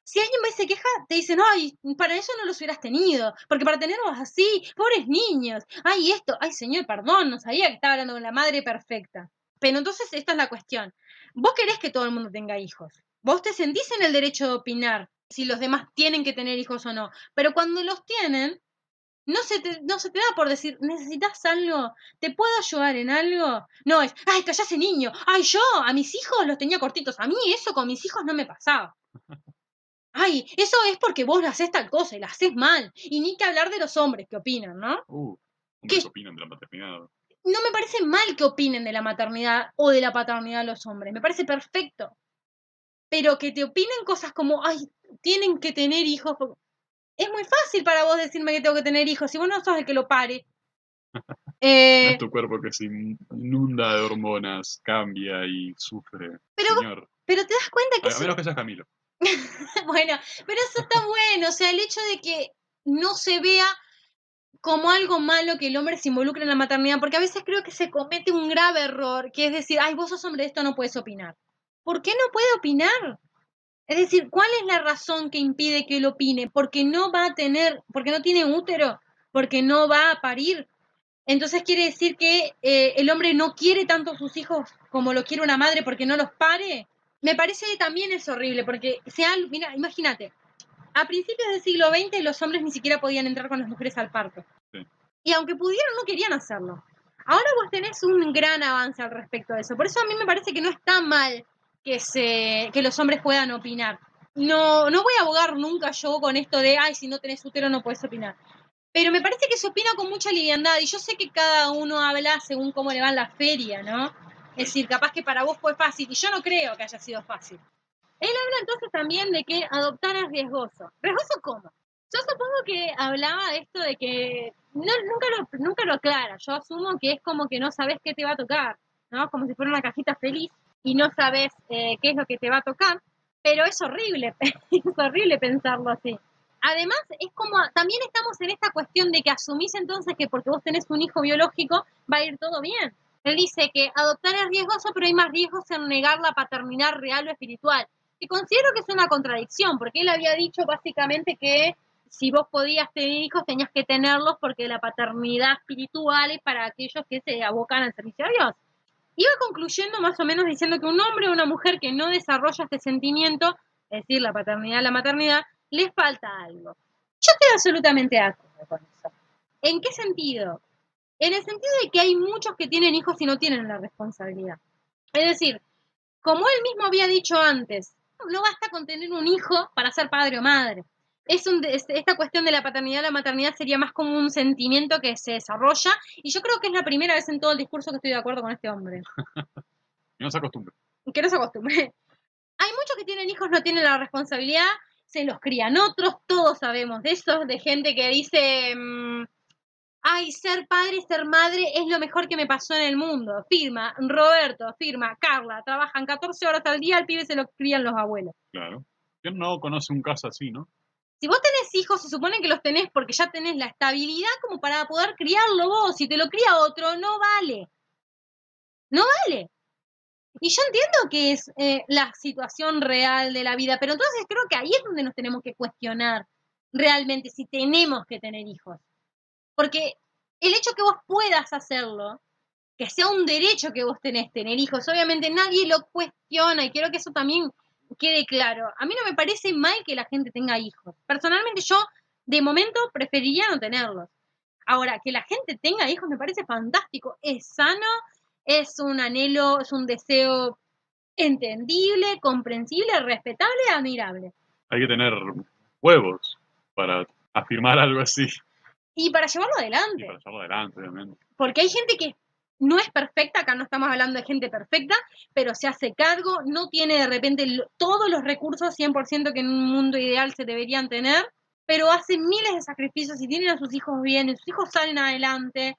Si alguien se queja, te dicen, ay, para eso no los hubieras tenido, porque para tenerlos así, pobres niños, ay, esto, ay, señor, perdón, no sabía que estaba hablando con la madre perfecta. Pero entonces esta es la cuestión. Vos querés que todo el mundo tenga hijos. Vos te sentís en el derecho de opinar si los demás tienen que tener hijos o no. Pero cuando los tienen, no se, te, no se te da por decir, ¿necesitas algo? ¿Te puedo ayudar en algo? No, es, ay, callase niño. Ay, yo a mis hijos los tenía cortitos. A mí eso con mis hijos no me pasaba. Ay, eso es porque vos haces tal cosa y la haces mal. Y ni que hablar de los hombres que opinan, ¿no? Uh, ¿Qué opinan de la maternidad? No me parece mal que opinen de la maternidad o de la paternidad los hombres. Me parece perfecto. Pero que te opinen cosas como, ay, tienen que tener hijos es muy fácil para vos decirme que tengo que tener hijos si vos no sos el que lo pare. Eh, es tu cuerpo que se inunda de hormonas, cambia y sufre. Pero, pero te das cuenta que... A, menos que seas Camilo. bueno, pero eso está bueno. O sea, el hecho de que no se vea como algo malo que el hombre se involucre en la maternidad, porque a veces creo que se comete un grave error, que es decir, ay, vos sos hombre, de esto no puedes opinar. ¿Por qué no puede opinar? Es decir, ¿cuál es la razón que impide que él opine? Porque no va a tener, porque no tiene útero, porque no va a parir. Entonces quiere decir que eh, el hombre no quiere tanto a sus hijos como lo quiere una madre porque no los pare. Me parece que también es horrible, porque sea, mira, imagínate, a principios del siglo XX los hombres ni siquiera podían entrar con las mujeres al parto. Y aunque pudieron, no querían hacerlo. Ahora vos tenés un gran avance al respecto de eso. Por eso a mí me parece que no está mal que, se, que los hombres puedan opinar. No, no voy a abogar nunca yo con esto de, ay, si no tenés útero no puedes opinar. Pero me parece que se opina con mucha liviandad y yo sé que cada uno habla según cómo le va la feria, ¿no? Es decir, capaz que para vos fue fácil y yo no creo que haya sido fácil. Él habla entonces también de que adoptar es riesgoso. ¿Riesgoso cómo? Yo supongo que hablaba de esto de que no, nunca, lo, nunca lo aclara. Yo asumo que es como que no sabes qué te va a tocar, ¿no? Como si fuera una cajita feliz y no sabes eh, qué es lo que te va a tocar, pero es horrible, es horrible pensarlo así. Además, es como, también estamos en esta cuestión de que asumís entonces que porque vos tenés un hijo biológico va a ir todo bien. Él dice que adoptar es riesgoso, pero hay más riesgos en negar la paternidad real o espiritual. Y considero que es una contradicción, porque él había dicho básicamente que si vos podías tener hijos tenías que tenerlos porque la paternidad espiritual es para aquellos que se abocan al servicio de Dios. Iba concluyendo más o menos diciendo que un hombre o una mujer que no desarrolla este sentimiento, es decir, la paternidad, la maternidad, les falta algo. Yo estoy absolutamente de acuerdo con eso. ¿En qué sentido? En el sentido de que hay muchos que tienen hijos y no tienen la responsabilidad. Es decir, como él mismo había dicho antes, no basta con tener un hijo para ser padre o madre es un, esta cuestión de la paternidad la maternidad sería más como un sentimiento que se desarrolla y yo creo que es la primera vez en todo el discurso que estoy de acuerdo con este hombre. que no se acostumbre. Que no se acostumbre. Hay muchos que tienen hijos, no tienen la responsabilidad, se los crían otros, todos sabemos de eso, de gente que dice, mm, ay, ser padre ser madre es lo mejor que me pasó en el mundo. Firma, Roberto, firma, Carla, trabajan 14 horas al día, al pibe se lo crían los abuelos. Claro. ¿Quién no conoce un caso así, no? Si vos tenés hijos, se supone que los tenés porque ya tenés la estabilidad como para poder criarlo vos. Si te lo cría otro, no vale. No vale. Y yo entiendo que es eh, la situación real de la vida, pero entonces creo que ahí es donde nos tenemos que cuestionar realmente si tenemos que tener hijos. Porque el hecho que vos puedas hacerlo, que sea un derecho que vos tenés tener hijos, obviamente nadie lo cuestiona y quiero que eso también quede claro, a mí no me parece mal que la gente tenga hijos. Personalmente yo, de momento, preferiría no tenerlos. Ahora, que la gente tenga hijos me parece fantástico. Es sano, es un anhelo, es un deseo entendible, comprensible, respetable, admirable. Hay que tener huevos para afirmar algo así. Y para llevarlo adelante. Y para llevarlo adelante, obviamente. Porque hay gente que no es perfecta, acá no estamos hablando de gente perfecta, pero se hace cargo, no tiene de repente todos los recursos 100% que en un mundo ideal se deberían tener, pero hace miles de sacrificios y tienen a sus hijos bien, y sus hijos salen adelante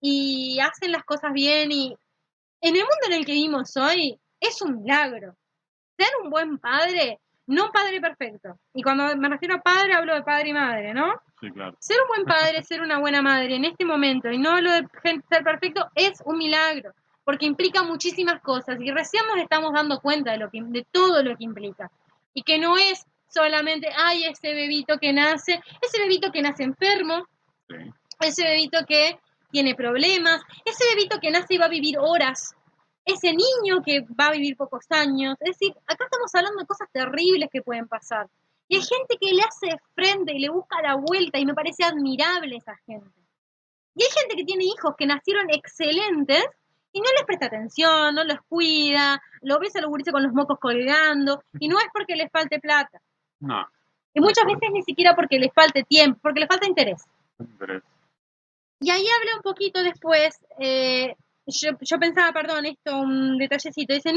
y hacen las cosas bien y en el mundo en el que vivimos hoy es un milagro. Ser un buen padre no padre perfecto. Y cuando me refiero a padre, hablo de padre y madre, ¿no? Sí, claro. Ser un buen padre, ser una buena madre en este momento, y no hablo de gente ser perfecto, es un milagro, porque implica muchísimas cosas, y recién nos estamos dando cuenta de, lo que, de todo lo que implica. Y que no es solamente, ay, ese bebito que nace, ese bebito que nace enfermo, Sí. ese bebito que tiene problemas, ese bebito que nace y va a vivir horas, ese niño que va a vivir pocos años. Es decir, acá estamos hablando de cosas terribles que pueden pasar. Y hay gente que le hace frente y le busca la vuelta y me parece admirable esa gente. Y hay gente que tiene hijos que nacieron excelentes y no les presta atención, no los cuida, lo ves a los gurises con los mocos colgando y no es porque les falte plata. No, Y muchas veces ni siquiera porque les falte tiempo, porque les falta interés. interés. Y ahí habla un poquito después, eh, yo, yo pensaba, perdón, esto, un detallecito, dicen,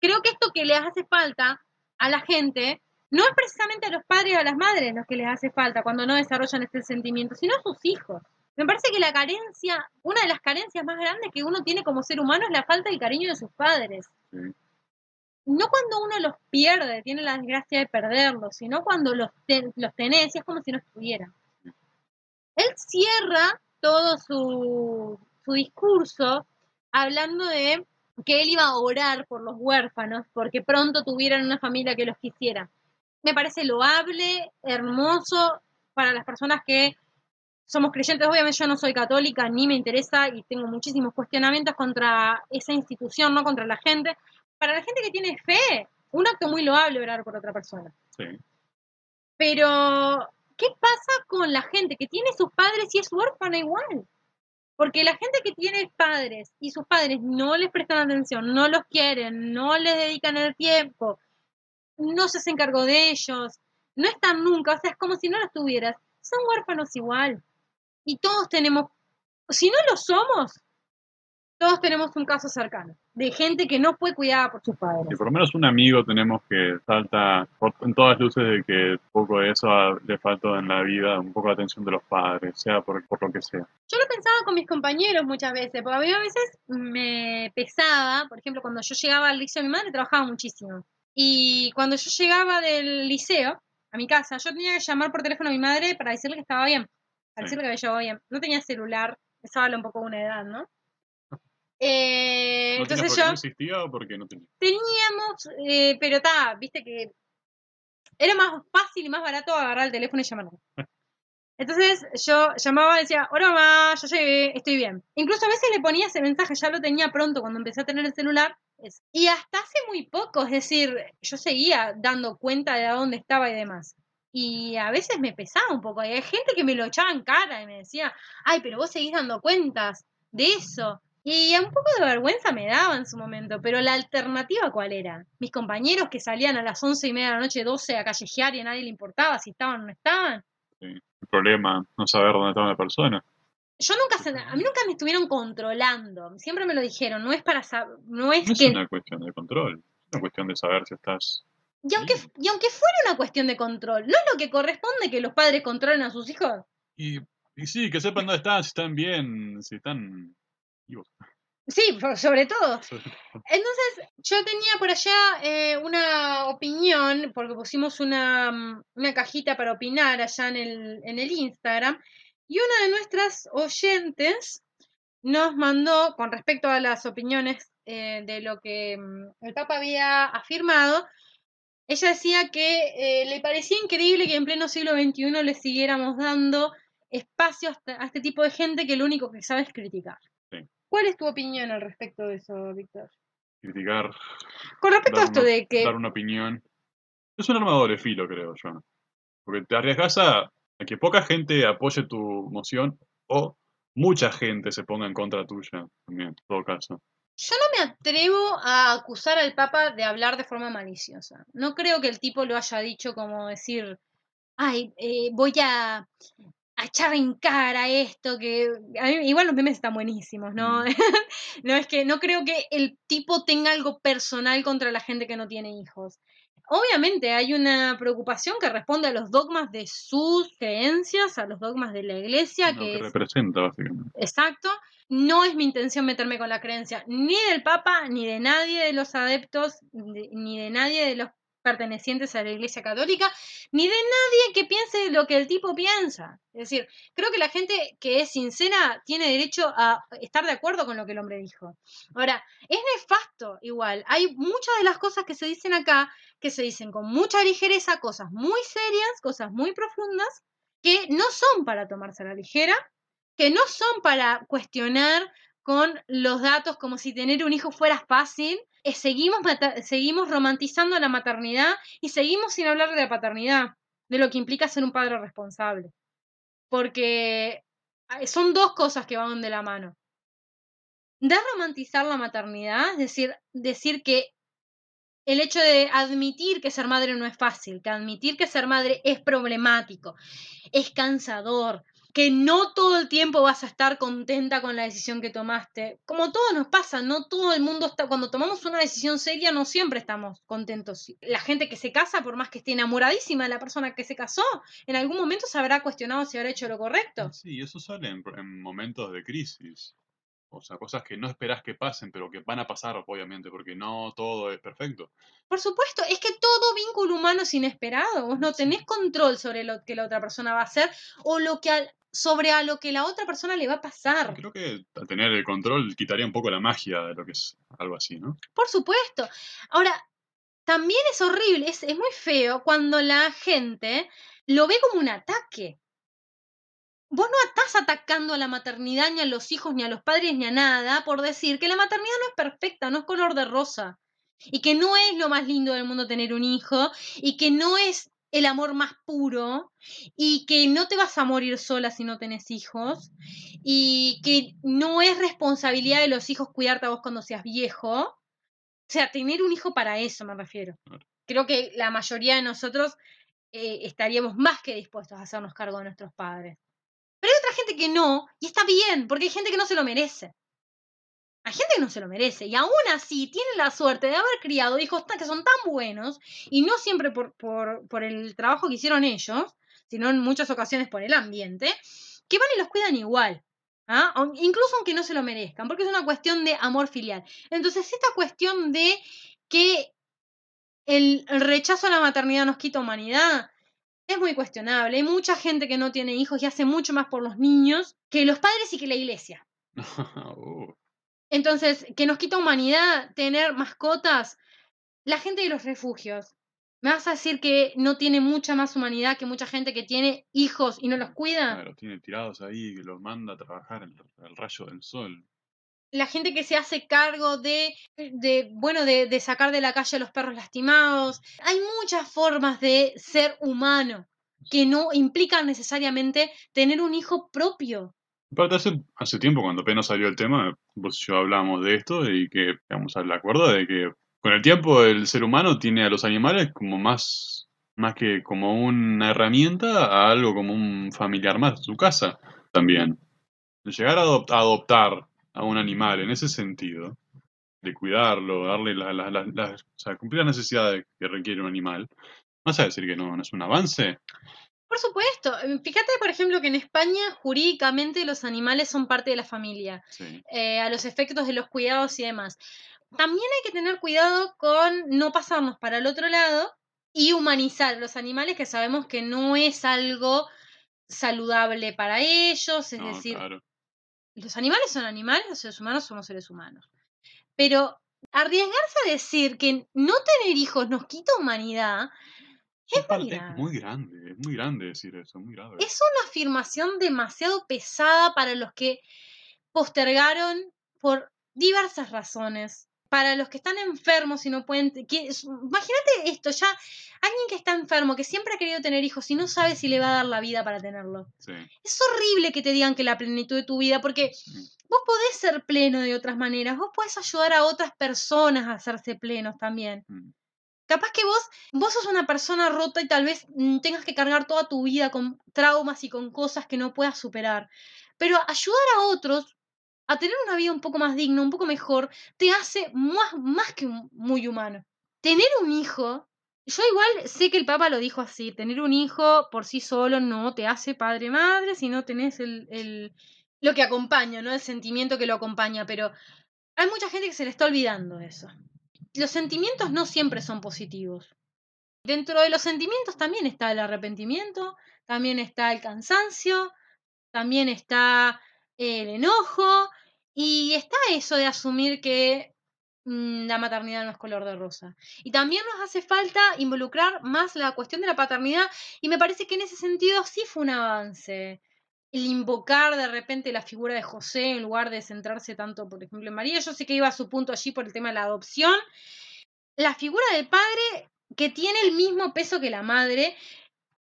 creo que esto que les hace falta a la gente, no es precisamente a los padres y a las madres los que les hace falta cuando no desarrollan este sentimiento, sino a sus hijos. Me parece que la carencia, una de las carencias más grandes que uno tiene como ser humano es la falta del cariño de sus padres. Sí. No cuando uno los pierde, tiene la desgracia de perderlos, sino cuando los, ten- los tenés y es como si no estuvieran. Él cierra todo su, su discurso hablando de que él iba a orar por los huérfanos porque pronto tuvieran una familia que los quisiera. Me parece loable, hermoso para las personas que somos creyentes. Obviamente yo no soy católica ni me interesa y tengo muchísimos cuestionamientos contra esa institución, no contra la gente. Para la gente que tiene fe, un acto muy loable orar por otra persona. Sí. Pero, ¿qué pasa con la gente que tiene sus padres y es huérfana igual? Porque la gente que tiene padres y sus padres no les prestan atención, no los quieren, no les dedican el tiempo, no se hacen cargo de ellos, no están nunca, o sea, es como si no los tuvieras, son huérfanos igual. Y todos tenemos, si no lo somos, todos tenemos un caso cercano de gente que no fue cuidada por sus padres. Y por lo menos un amigo tenemos que salta por- en todas luces de que un poco de eso le falta en la vida, un poco de atención de los padres, sea por, por lo que sea. Yo lo pensaba con mis compañeros muchas veces, porque a mí a veces me pesaba, por ejemplo, cuando yo llegaba al liceo, mi madre trabajaba muchísimo. Y cuando yo llegaba del liceo a mi casa, yo tenía que llamar por teléfono a mi madre para decirle que estaba bien, para Sí. decirle que había llegado bien. No tenía celular, eso habla un poco de una edad, ¿no? Eh, ¿No tenía entonces yo no existía o porque no tenía? teníamos, eh, pero está, viste que era más fácil y más barato agarrar el teléfono y llamar. Entonces yo llamaba y decía, hola mamá, ya llegué, estoy bien. Incluso a veces le ponía ese mensaje, ya lo tenía pronto cuando empecé a tener el celular. Y hasta hace muy poco, es decir, yo seguía dando cuenta de a dónde estaba y demás. Y a veces me pesaba un poco. Y hay gente que me lo echaba en cara y me decía, ay, pero vos seguís dando cuentas de eso. Y un poco de vergüenza me daba en su momento, pero la alternativa cuál era? Mis compañeros que salían a las once y media de la noche, 12 a callejear y a nadie le importaba si estaban o no estaban. El problema, no saber dónde está una persona. Yo nunca, a mí nunca me estuvieron controlando, siempre me lo dijeron, no es para saber, no es No es que... una cuestión de control, es una cuestión de saber si estás... Y aunque, y aunque fuera una cuestión de control, ¿no es lo que corresponde que los padres controlen a sus hijos? Y, y sí, que sepan dónde están, si están bien, si están Sí, sobre todo. Entonces, yo tenía por allá eh, una opinión, porque pusimos una, mm, una cajita para opinar allá en el, en el Instagram, y una de nuestras oyentes nos mandó, con respecto a las opiniones eh, de lo que mm, el Papa había afirmado, ella decía que eh, le parecía increíble que en pleno siglo XXI le siguiéramos dando espacio este- a este tipo de gente que lo único que sabe es criticar. ¿Cuál es tu opinión al respecto de eso, Víctor? Criticar, Con respecto a esto una- de que dar una opinión. Es un arma de filo, creo yo. Porque te arriesgas a, a que poca gente apoye tu moción o mucha gente se ponga en contra tuya, también, en todo caso. yo no me atrevo a acusar al Papa de hablar de forma maliciosa. No creo que el tipo lo haya dicho como decir, ay, eh, voy a, a echar en cara esto, que a mí- igual los memes están buenísimos, ¿no? Mm. no es que no creo que el tipo tenga algo personal contra la gente que no tiene hijos. Obviamente hay una preocupación que responde a los dogmas de sus creencias, a los dogmas de la iglesia, Lo que que es representa, básicamente. Exacto. No es mi intención meterme con la creencia ni del Papa, ni de nadie de los adeptos, de- ni de nadie de los pertenecientes a la Iglesia Católica, ni de nadie que piense lo que el tipo piensa. Es decir, creo que la gente que es sincera tiene derecho a estar de acuerdo con lo que el hombre dijo. Ahora, es nefasto igual. Hay muchas de las cosas que se dicen acá que se dicen con mucha ligereza, cosas muy serias, cosas muy profundas, que no son para tomarse a la ligera, que no son para cuestionar con los datos como si tener un hijo fuera fácil. Eh, seguimos, seguimos romantizando la maternidad y seguimos sin hablar de la paternidad, de lo que implica ser un padre responsable. Porque eh, son dos cosas que van de la mano. De romantizar la maternidad, es decir, decir que el hecho de admitir que ser madre no es fácil, que admitir que ser madre es problemático, es cansador, que no todo el tiempo vas a estar contenta con la decisión que tomaste. Como todo nos pasa, no todo el mundo está, cuando tomamos una decisión seria no siempre estamos contentos. La gente que se casa, por más que esté enamoradísima de la persona que se casó, en algún momento se habrá cuestionado si habrá hecho lo correcto. Sí, eso sale en, momentos de crisis. O sea, cosas que no esperas que pasen, pero que van a pasar, obviamente, porque no todo es perfecto. Por supuesto, es que todo vínculo humano es inesperado. Vos no tenés control sobre lo que la otra persona va a hacer o lo que sobre a lo que la otra persona le va a pasar. Creo que tener el control quitaría un poco la magia de lo que es algo así, ¿no? Por supuesto. Ahora, también es horrible, es, muy feo cuando la gente lo ve como un ataque. Vos no estás atacando a la maternidad, ni a los hijos, ni a los padres, ni a nada, por decir que la maternidad no es perfecta, no es color de rosa. Y que no es lo más lindo del mundo tener un hijo, y que no es el amor más puro y que no te vas a morir sola si no tenés hijos y que no es responsabilidad de los hijos cuidarte a vos cuando seas viejo. O sea, tener un hijo para eso me refiero. Creo que la mayoría de nosotros eh, estaríamos más que dispuestos a hacernos cargo de nuestros padres. Pero hay otra gente que no, y está bien, porque hay gente que no se lo merece. Hay gente que no se lo merece y aún así tiene la suerte de haber criado hijos que son tan buenos y no siempre por, por, el trabajo que hicieron ellos, sino en muchas ocasiones por el ambiente, que van y los cuidan igual. ¿ah? Incluso aunque no se lo merezcan, porque es una cuestión de amor filial. Entonces, esta cuestión de que el rechazo a la maternidad nos quita humanidad, es muy cuestionable. Hay mucha gente que no tiene hijos y hace mucho más por los niños que los padres y que la iglesia. Uh. Entonces, que nos quita humanidad tener mascotas. La gente de los refugios. ¿Me vas a decir que no tiene mucha más humanidad que mucha gente que tiene hijos y no los cuida? Los tiene tirados ahí, que los manda a trabajar el rayo del sol. La gente que se hace cargo de, de bueno, de, de sacar de la calle a los perros lastimados. Hay muchas formas de ser humano que no implican necesariamente tener un hijo propio. Aparte, hace, hace tiempo, cuando apenas salió el tema, vos y yo hablamos de esto y que vamos al acuerdo de que con el tiempo el ser humano tiene a los animales como más, más que como una herramienta a algo como un familiar más su casa también. Llegar a, adoptar a un animal en ese sentido, de cuidarlo, darle la, la, o sea, cumplir las necesidades que requiere un animal, ¿vas a decir que no, no es un avance? Por supuesto. Em, fíjate, por ejemplo, que en España jurídicamente los animales son parte de la familia, eh, a los efectos de los cuidados y demás. También hay que tener cuidado con no pasarnos para el otro lado y humanizar los animales que sabemos que no es algo saludable para ellos, es decir, los animales son animales, los seres humanos somos seres humanos. Pero arriesgarse a decir que no tener hijos nos quita humanidad, es, muy grande, es muy grande decir eso, muy grave. Es una afirmación demasiado pesada para los que postergaron por diversas razones. Para los que están enfermos y no pueden... imagínate esto, ya alguien que está enfermo, que siempre ha querido tener hijos y no sabe si le va a dar la vida para tenerlo. Es horrible que te digan que la plenitud de tu vida, porque vos podés ser pleno de otras maneras, vos podés ayudar a otras personas a hacerse plenos también. Mm. Capaz que vos, vos sos una persona rota y tal vez mm, tengas que cargar toda tu vida con traumas y con cosas que no puedas superar. Pero ayudar a otros a tener una vida un poco más digna, un poco mejor, te hace más, más que muy humano. Tener un hijo, yo igual sé que el Papa lo dijo así, tener un hijo por sí solo no te hace padre-madre si no tenés el, el, lo que acompaña, ¿no? El sentimiento que lo acompaña, pero hay mucha gente que se le está olvidando eso los sentimientos no siempre son positivos. Dentro de los sentimientos también está el arrepentimiento, también está el cansancio, también está el enojo y está eso de asumir que mm, la maternidad no es color de rosa. Y también nos hace falta involucrar más la cuestión de la paternidad y me parece que en ese sentido sí fue un avance. El invocar de repente la figura de José en lugar de centrarse tanto, por ejemplo, en María. Yo sé que iba a su punto allí por el tema de la adopción. La figura del padre que tiene el mismo peso que la madre,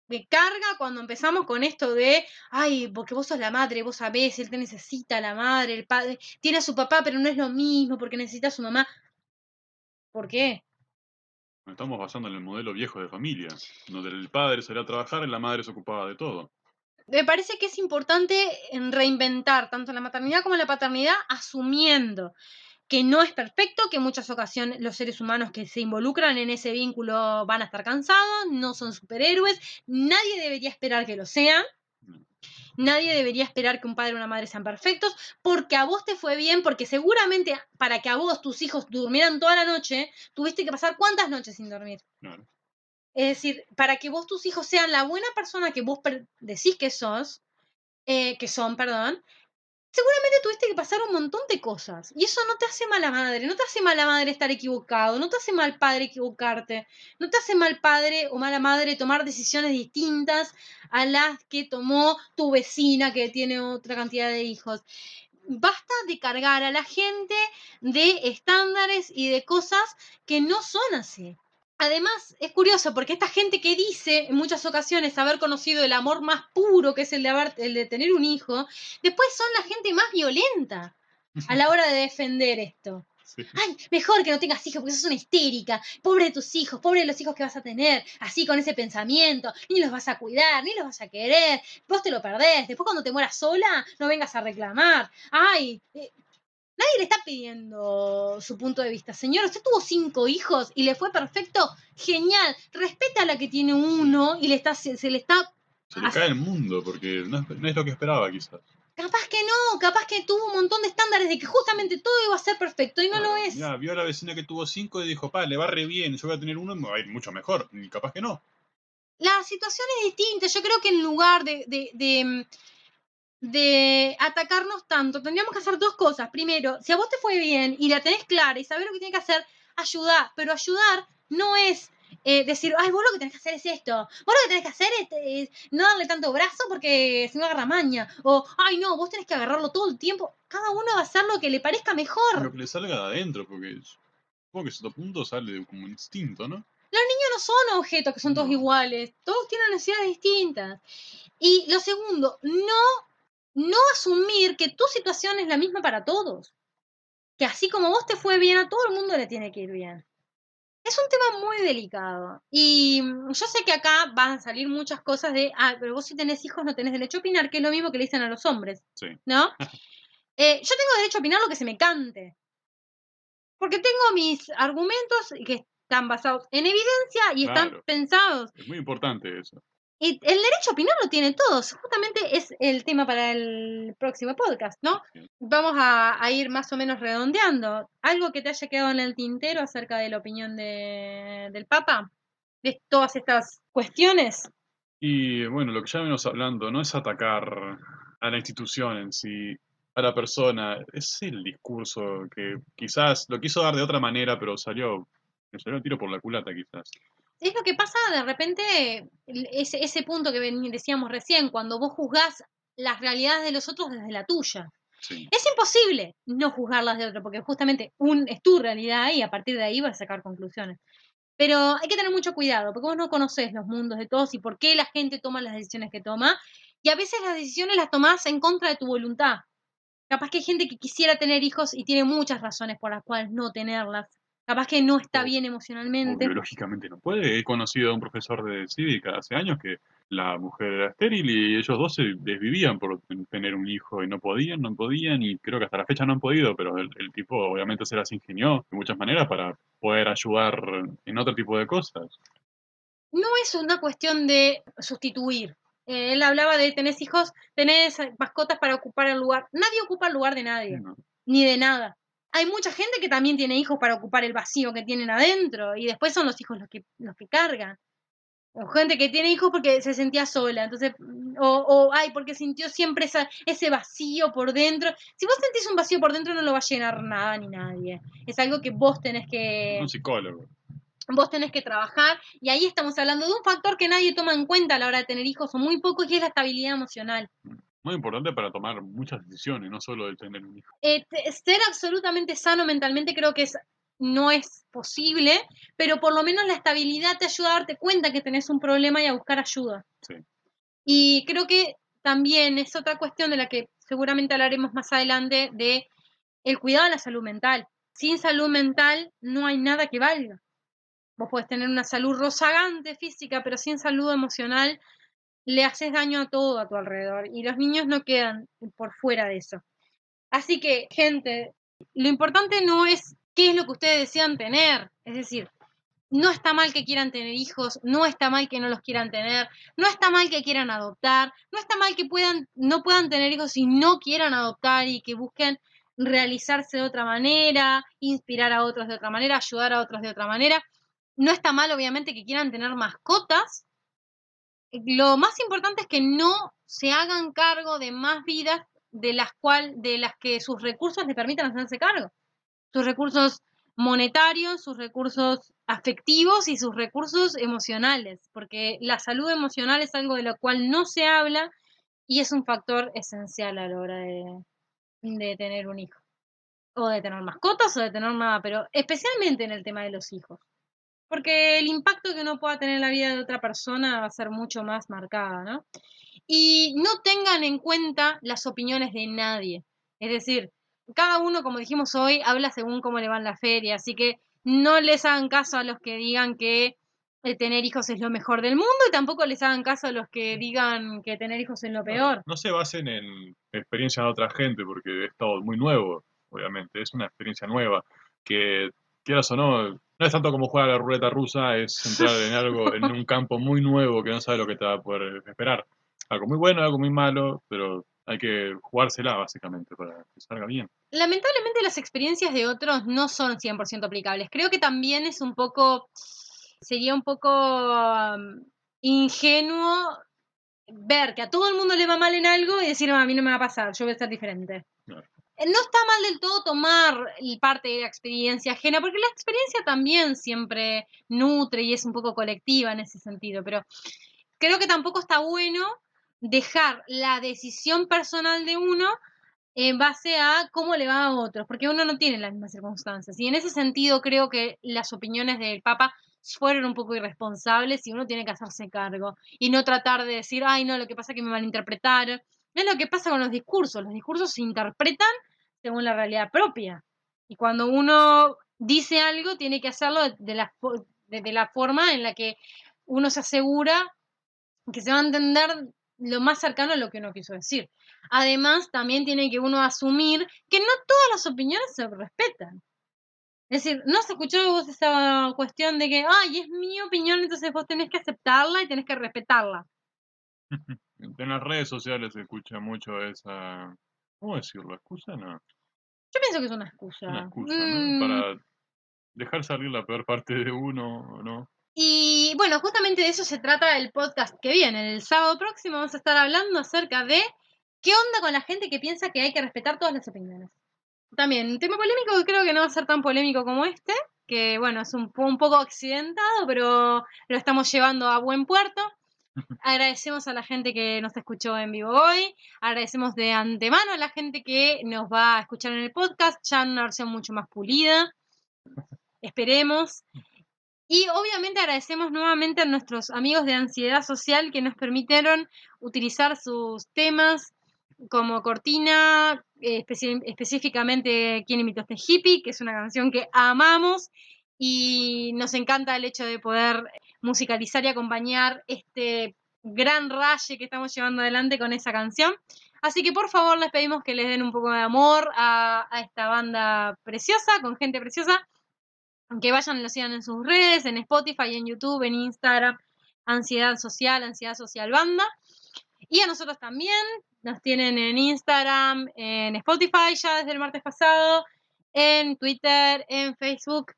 me carga cuando empezamos con esto de, ay, porque vos sos la madre, vos sabés, él te necesita, la madre, el padre, tiene a su papá, pero no es lo mismo porque necesita a su mamá. ¿Por qué? Estamos basando en el modelo viejo de familia, donde el padre salía a trabajar y la madre se ocupaba de todo. Me parece que es importante reinventar tanto la maternidad como la paternidad asumiendo que no es perfecto, que en muchas ocasiones los seres humanos que se involucran en ese vínculo van a estar cansados, no son superhéroes, nadie debería esperar que lo sean. Nadie debería esperar que un padre o una madre sean perfectos, porque a vos te fue bien, porque seguramente para que a vos tus hijos durmieran toda la noche, tuviste que pasar cuántas noches sin dormir. Es decir, para que vos tus hijos sean la buena persona que vos decís que sos, eh, que son, perdón, seguramente tuviste que pasar un montón de cosas. Y eso no te hace mala madre, no te hace mala madre estar equivocado, no te hace mal padre equivocarte, no te hace mal padre o mala madre tomar decisiones distintas a las que tomó tu vecina que tiene otra cantidad de hijos. Basta de cargar a la gente de estándares y de cosas que no son así. Además, es curioso porque esta gente que dice en muchas ocasiones haber conocido el amor más puro, que es el de, haber, el de tener un hijo, después son la gente más violenta a la hora de defender esto. Ay, mejor que no tengas hijos porque sos una histérica. Pobre de tus hijos, pobre de los hijos que vas a tener. Así con ese pensamiento. Ni los vas a cuidar, ni los vas a querer. Vos te lo perdés. Después cuando te mueras sola, no vengas a reclamar. Ay, eh, Nadie le está pidiendo su punto de vista. Señor, usted tuvo cinco hijos y le fue perfecto. Genial. Respeta a la que tiene uno y le está, se, le está... Se le cae el mundo porque no es, lo que esperaba quizás. Capaz que no, capaz que tuvo un montón de estándares de que justamente todo iba a ser perfecto y no lo es. Ya, vio a la vecina que tuvo cinco y dijo, pa, le va re bien, yo voy a tener uno y me va a ir mucho mejor. Y capaz que no. La situación es distinta. Yo creo que en lugar de de atacarnos tanto, tendríamos que hacer dos cosas. Primero, si a vos te fue bien y la tenés clara y sabés lo que tiene que hacer, ayudar. Pero ayudar no es eh, decir, ay, vos lo que tenés que hacer es esto. Vos lo que tenés que hacer es, no darle tanto brazo porque se no agarra maña. O, ay, no, vos tenés que agarrarlo todo el tiempo. Cada uno va a hacer lo que le parezca mejor. Lo que le salga de adentro, porque supongo que cierto punto sale como instinto, ¿no? Los niños no son objetos que son todos iguales. Todos tienen necesidades distintas. Y lo segundo, no no asumir que tu situación es la misma para todos. Que así como vos te fue bien, a todo el mundo le tiene que ir bien. Es un tema muy delicado. Y mm, yo sé que acá van a salir muchas cosas de, ah, pero vos si tenés hijos no tenés derecho a opinar, que es lo mismo que le dicen a los hombres. Sí. ¿No? Eh, yo tengo derecho a opinar lo que se me cante. Porque tengo mis argumentos que están basados en evidencia y están pensados. Es muy importante eso. Y el derecho a opinar lo tienen todos. Justamente es el tema para el próximo podcast, ¿no? Vamos a, ir más o menos redondeando. ¿Algo que te haya quedado en el tintero acerca de la opinión de, del Papa? De todas estas cuestiones. Y bueno, lo que ya venimos hablando no es atacar a la institución en sí, a la persona. Es el discurso que quizás lo quiso dar de otra manera, pero salió, me salió el tiro por la culata quizás es lo que pasa de repente, ese, ese punto que decíamos recién, cuando vos juzgás las realidades de los otros desde la tuya. Es imposible no juzgarlas de otro, porque justamente un, es tu realidad y a partir de ahí vas a sacar conclusiones. Pero hay que tener mucho cuidado, porque vos no conoces los mundos de todos y por qué la gente toma las decisiones que toma. Y a veces las decisiones las tomás en contra de tu voluntad. Capaz que hay gente que quisiera tener hijos y tiene muchas razones por las cuales no tenerlas capaz que no está bien emocionalmente. biológicamente no puede. He conocido a un profesor de cívica hace años que la mujer era estéril y ellos dos se desvivían por tener un hijo y no podían, no podían y creo que hasta la fecha no han podido, pero el, tipo obviamente se las ingenió de muchas maneras para poder ayudar en otro tipo de cosas. No es una cuestión de sustituir. Eh, él hablaba de tenés hijos, tenés mascotas para ocupar el lugar. Nadie ocupa el lugar de nadie, ni de nada. Hay mucha gente que también tiene hijos para ocupar el vacío que tienen adentro y después son los hijos los que, los que cargan. O gente que tiene hijos porque se sentía sola, entonces, o, o ay, porque sintió siempre esa, ese vacío por dentro. Si vos sentís un vacío por dentro no lo va a llenar nada ni nadie. Es algo que vos tenés que Un psicólogo. vos tenés que trabajar y ahí estamos hablando de un factor que nadie toma en cuenta a la hora de tener hijos o muy poco y es la estabilidad emocional. Muy importante para tomar muchas decisiones, no solo el tener un hijo. Eh, ser absolutamente sano mentalmente creo que es, no es posible, pero por lo menos la estabilidad te ayuda a darte cuenta que tenés un problema y a buscar ayuda. Sí. Y creo que también es otra cuestión de la que seguramente hablaremos más adelante de el cuidado de la salud mental. Sin salud mental no hay nada que valga. Vos podés tener una salud rozagante física, pero sin salud emocional le haces daño a todo a tu alrededor y los niños no quedan por fuera de eso. Así que, gente, lo importante no es qué es lo que ustedes desean tener, es decir, no está mal que quieran tener hijos, no está mal que no los quieran tener, no está mal que quieran adoptar, no está mal que puedan no puedan tener hijos y no quieran adoptar y que busquen realizarse de otra manera, inspirar a otros de otra manera, ayudar a otros de otra manera. No está mal, obviamente, que quieran tener mascotas. Lo más importante es que no se hagan cargo de más vidas de las cual, de las que sus recursos les permitan hacerse cargo. Sus recursos monetarios, sus recursos afectivos y sus recursos emocionales, porque la salud emocional es algo de lo cual no se habla y es un factor esencial a la hora de, de tener un hijo. O de tener mascotas o de tener nada, pero especialmente en el tema de los hijos. Porque el impacto que uno pueda tener en la vida de otra persona va a ser mucho más marcada, ¿no? Y no tengan en cuenta las opiniones de nadie. Es decir, cada uno, como dijimos hoy, habla según cómo le va en la feria, así que no les hagan caso a los que digan que eh, tener hijos es lo mejor del mundo y tampoco les hagan caso a los que digan que tener hijos es lo peor. No se basen en experiencias de otra gente, porque es todo muy nuevo, obviamente. Es una experiencia nueva, que quieras o no, no es tanto como jugar a la ruleta rusa, es entrar en algo, en un campo muy nuevo que no sabes lo que te va a poder esperar. Algo muy bueno, algo muy malo, pero hay que jugársela básicamente para que salga bien. Lamentablemente las experiencias de otros no son 100% aplicables. Creo que también es un poco, sería un poco um, ingenuo ver que a todo el mundo le va mal en algo y decir, "Ah, a mí no me va a pasar, yo voy a estar diferente. Claro. Eh, No está mal del todo tomar parte de la experiencia ajena, porque la experiencia también siempre nutre y es un poco colectiva en ese sentido, pero creo que tampoco está bueno dejar la decisión personal de uno en base a cómo le va a otros, porque uno no tiene las mismas circunstancias. Y en ese sentido creo que las opiniones del Papa fueron un poco irresponsables y uno tiene que hacerse cargo y no tratar de decir, ay, no, lo que pasa es que me malinterpretaron. Es lo que pasa con los discursos. Los discursos se interpretan según la realidad propia. Y cuando uno dice algo, tiene que hacerlo de, la, de- la forma en la que uno se asegura que se va a entender lo más cercano a lo que uno quiso decir. Además, también tiene que uno asumir que no todas las opiniones se respetan. Es decir, no se escuchó vos esa cuestión de que, ay, es mi opinión, entonces vos tenés que aceptarla y tenés que respetarla. En las redes sociales se escucha mucho esa... ¿Cómo decirlo? ¿Excusa? No. Yo pienso que es una excusa. Una excusa, Mm, ¿no? Para dejar salir la peor parte de uno, ¿no? Y bueno, justamente de eso se trata el podcast que viene. El sábado próximo vamos a estar hablando acerca de qué onda con la gente que piensa que hay que respetar todas las opiniones. También, un tema polémico que creo que no va a ser tan polémico como este, que bueno, es un, un poco accidentado, pero lo estamos llevando a buen puerto. Agradecemos a la gente que nos escuchó en vivo hoy, agradecemos de antemano a la gente que nos va a escuchar en el podcast, ya en una versión mucho más pulida. Esperemos. Y obviamente agradecemos nuevamente a nuestros amigos de Ansiedad Social que nos permitieron utilizar sus temas como cortina, eh, específicamente ¿Quién invitó a este hippie? que es una canción que amamos y nos encanta el hecho de poder musicalizar y acompañar este gran raye que estamos llevando adelante con esa canción. Así que por favor les pedimos que les den un poco de amor a, esta banda preciosa, con gente preciosa que vayan y lo sigan en sus redes, en Spotify, en YouTube, en Instagram, Ansiedad Social, Ansiedad Social Banda. Y a nosotros también, nos tienen en Instagram, en Spotify ya desde el martes pasado, en Twitter, en Facebook.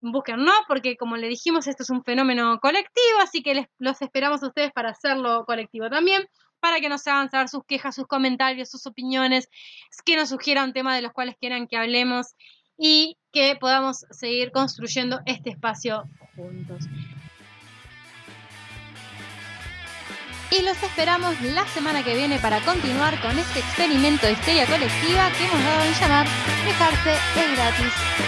Búsquennos porque como le dijimos, esto es un fenómeno colectivo, así que les, los esperamos a ustedes para hacerlo colectivo también, para que nos hagan saber sus quejas, sus comentarios, sus opiniones, que nos sugieran temas de los cuales quieran que hablemos y que podamos seguir construyendo este espacio juntos. Y los esperamos la semana que viene para continuar con este experimento de histeria colectiva que hemos dado en llamar Dejarse es gratis.